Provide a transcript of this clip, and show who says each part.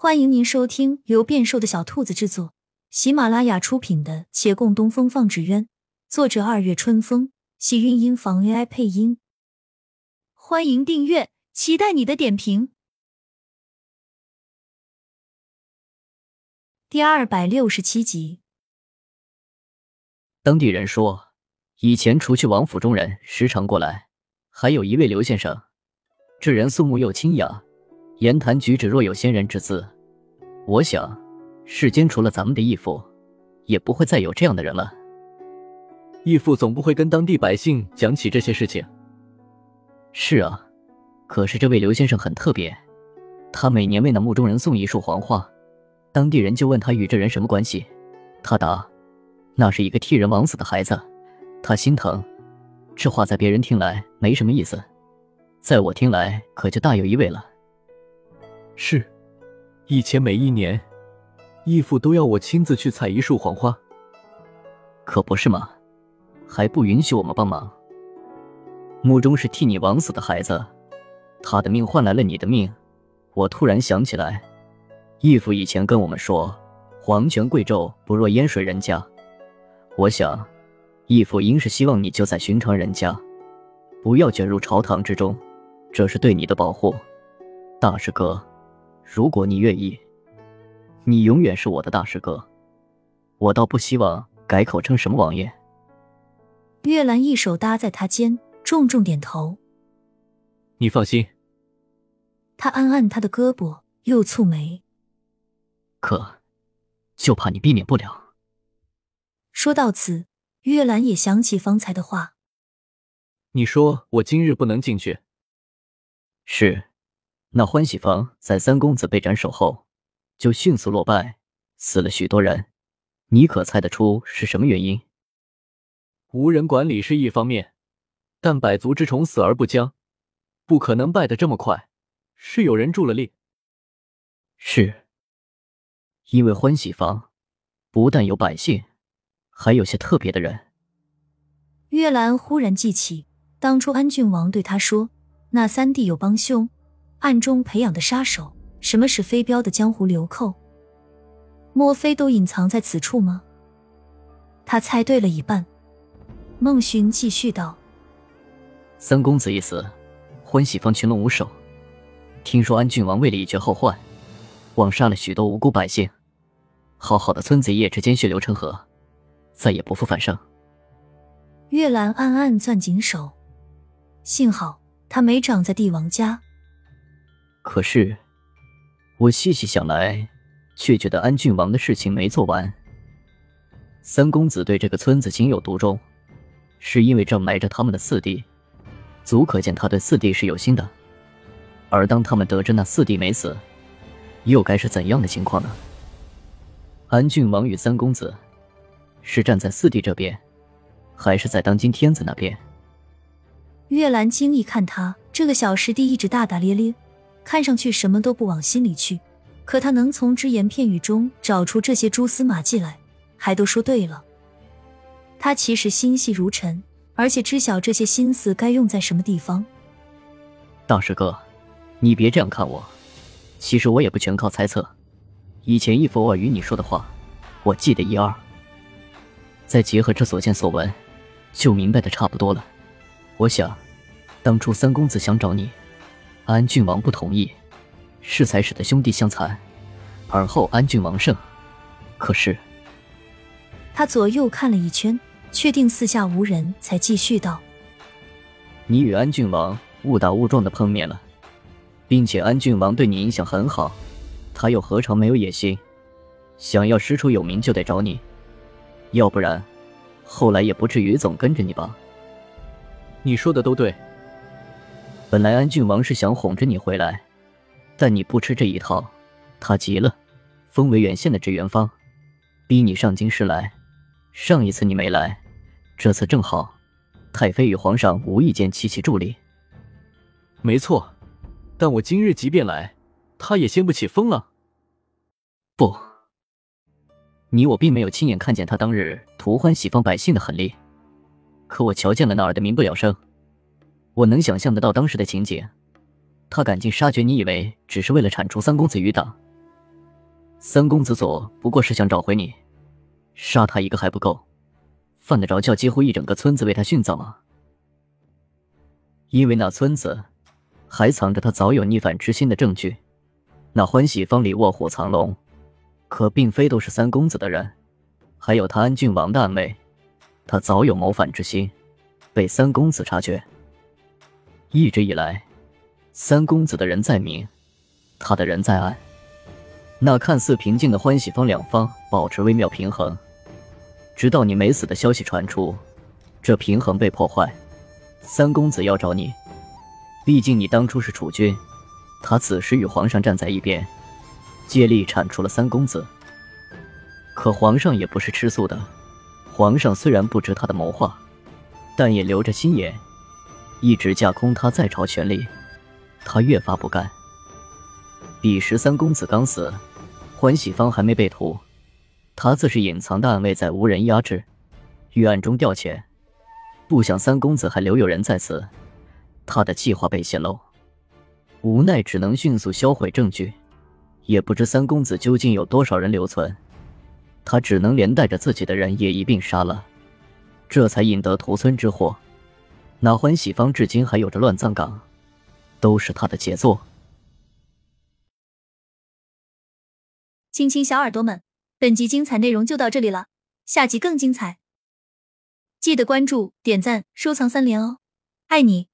Speaker 1: 欢迎您收听由变瘦的小兔子制作、喜马拉雅出品的《且共东风放纸鸢》，作者二月春风，喜韵音房 AI 配音。欢迎订阅，期待你的点评。第二百六十七集，
Speaker 2: 当地人说，以前除去王府中人时常过来，还有一位刘先生，这人肃穆又清雅。言谈举止若有仙人之姿，我想，世间除了咱们的义父，也不会再有这样的人了。
Speaker 3: 义父总不会跟当地百姓讲起这些事情。
Speaker 2: 是啊，可是这位刘先生很特别，他每年为那墓中人送一束黄花，当地人就问他与这人什么关系，他答：“那是一个替人枉死的孩子，他心疼。”这话在别人听来没什么意思，在我听来可就大有意味了。
Speaker 3: 是，以前每一年，义父都要我亲自去采一束黄花，
Speaker 2: 可不是吗？还不允许我们帮忙。墓中是替你枉死的孩子，他的命换来了你的命。我突然想起来，义父以前跟我们说，皇权贵胄不若烟水人家。我想，义父应是希望你就在寻常人家，不要卷入朝堂之中，这是对你的保护，大师哥。如果你愿意，你永远是我的大师哥。我倒不希望改口称什么王爷。
Speaker 1: 月兰一手搭在他肩，重重点头。
Speaker 3: 你放心。
Speaker 1: 他按按他的胳膊，又蹙眉。
Speaker 2: 可，就怕你避免不了。
Speaker 1: 说到此，月兰也想起方才的话。
Speaker 3: 你说我今日不能进去。
Speaker 2: 是。那欢喜坊在三公子被斩首后，就迅速落败，死了许多人。你可猜得出是什么原因？
Speaker 3: 无人管理是一方面，但百足之虫死而不僵，不可能败得这么快。是有人助了力。
Speaker 2: 是，因为欢喜坊不但有百姓，还有些特别的人。
Speaker 1: 月兰忽然记起当初安郡王对他说：“那三弟有帮凶。”暗中培养的杀手，什么是飞镖的江湖流寇？莫非都隐藏在此处吗？他猜对了一半。孟寻继续道：“
Speaker 2: 三公子一死，欢喜坊群龙无首。听说安郡王为了以绝后患，枉杀了许多无辜百姓。好好的村子一夜之间血流成河，再也不复返生。”
Speaker 1: 月兰暗暗攥紧手，幸好他没长在帝王家。
Speaker 2: 可是，我细细想来，却觉得安郡王的事情没做完。三公子对这个村子情有独钟，是因为这埋着他们的四弟，足可见他对四弟是有心的。而当他们得知那四弟没死，又该是怎样的情况呢？安郡王与三公子是站在四弟这边，还是在当今天子那边？
Speaker 1: 月兰惊异看他这个小师弟，一直大大咧咧。看上去什么都不往心里去，可他能从只言片语中找出这些蛛丝马迹来，还都说对了。他其实心细如尘，而且知晓这些心思该用在什么地方。
Speaker 2: 大师哥，你别这样看我，其实我也不全靠猜测。以前义父偶尔与你说的话，我记得一二。再结合这所见所闻，就明白的差不多了。我想，当初三公子想找你。安郡王不同意，是才使得兄弟相残，而后安郡王胜。可是，
Speaker 1: 他左右看了一圈，确定四下无人，才继续道：“
Speaker 2: 你与安郡王误打误撞的碰面了，并且安郡王对你影响很好，他又何尝没有野心？想要师出有名，就得找你，要不然，后来也不至于总跟着你吧？
Speaker 3: 你说的都对。”
Speaker 2: 本来安郡王是想哄着你回来，但你不吃这一套，他急了，封为远县的知元方，逼你上京师来。上一次你没来，这次正好，太妃与皇上无意间齐齐助力。
Speaker 3: 没错，但我今日即便来，他也掀不起风浪。
Speaker 2: 不，你我并没有亲眼看见他当日图欢喜方百姓的狠厉，可我瞧见了那儿的民不聊生。我能想象得到当时的情景，他赶尽杀绝，你以为只是为了铲除三公子余党，三公子左不过是想找回你，杀他一个还不够，犯得着叫几乎一整个村子为他殉葬吗？因为那村子还藏着他早有逆反之心的证据。那欢喜坊里卧虎藏龙，可并非都是三公子的人，还有他安郡王的暗卫，他早有谋反之心，被三公子察觉。一直以来，三公子的人在明，他的人在暗。那看似平静的欢喜坊两方保持微妙平衡，直到你没死的消息传出，这平衡被破坏。三公子要找你，毕竟你当初是储君，他此时与皇上站在一边，借力铲除了三公子。可皇上也不是吃素的，皇上虽然不知他的谋划，但也留着心眼。一直架空他在朝权力，他越发不甘。彼时三公子刚死，欢喜坊还没被屠，他自是隐藏的暗卫在无人压制，欲暗中调遣。不想三公子还留有人在此，他的计划被泄露，无奈只能迅速销毁证据。也不知三公子究竟有多少人留存，他只能连带着自己的人也一并杀了，这才引得屠村之祸。那欢喜坊至今还有着乱葬岗，都是他的杰作。
Speaker 1: 亲亲小耳朵们，本集精彩内容就到这里了，下集更精彩，记得关注、点赞、收藏三连哦，爱你！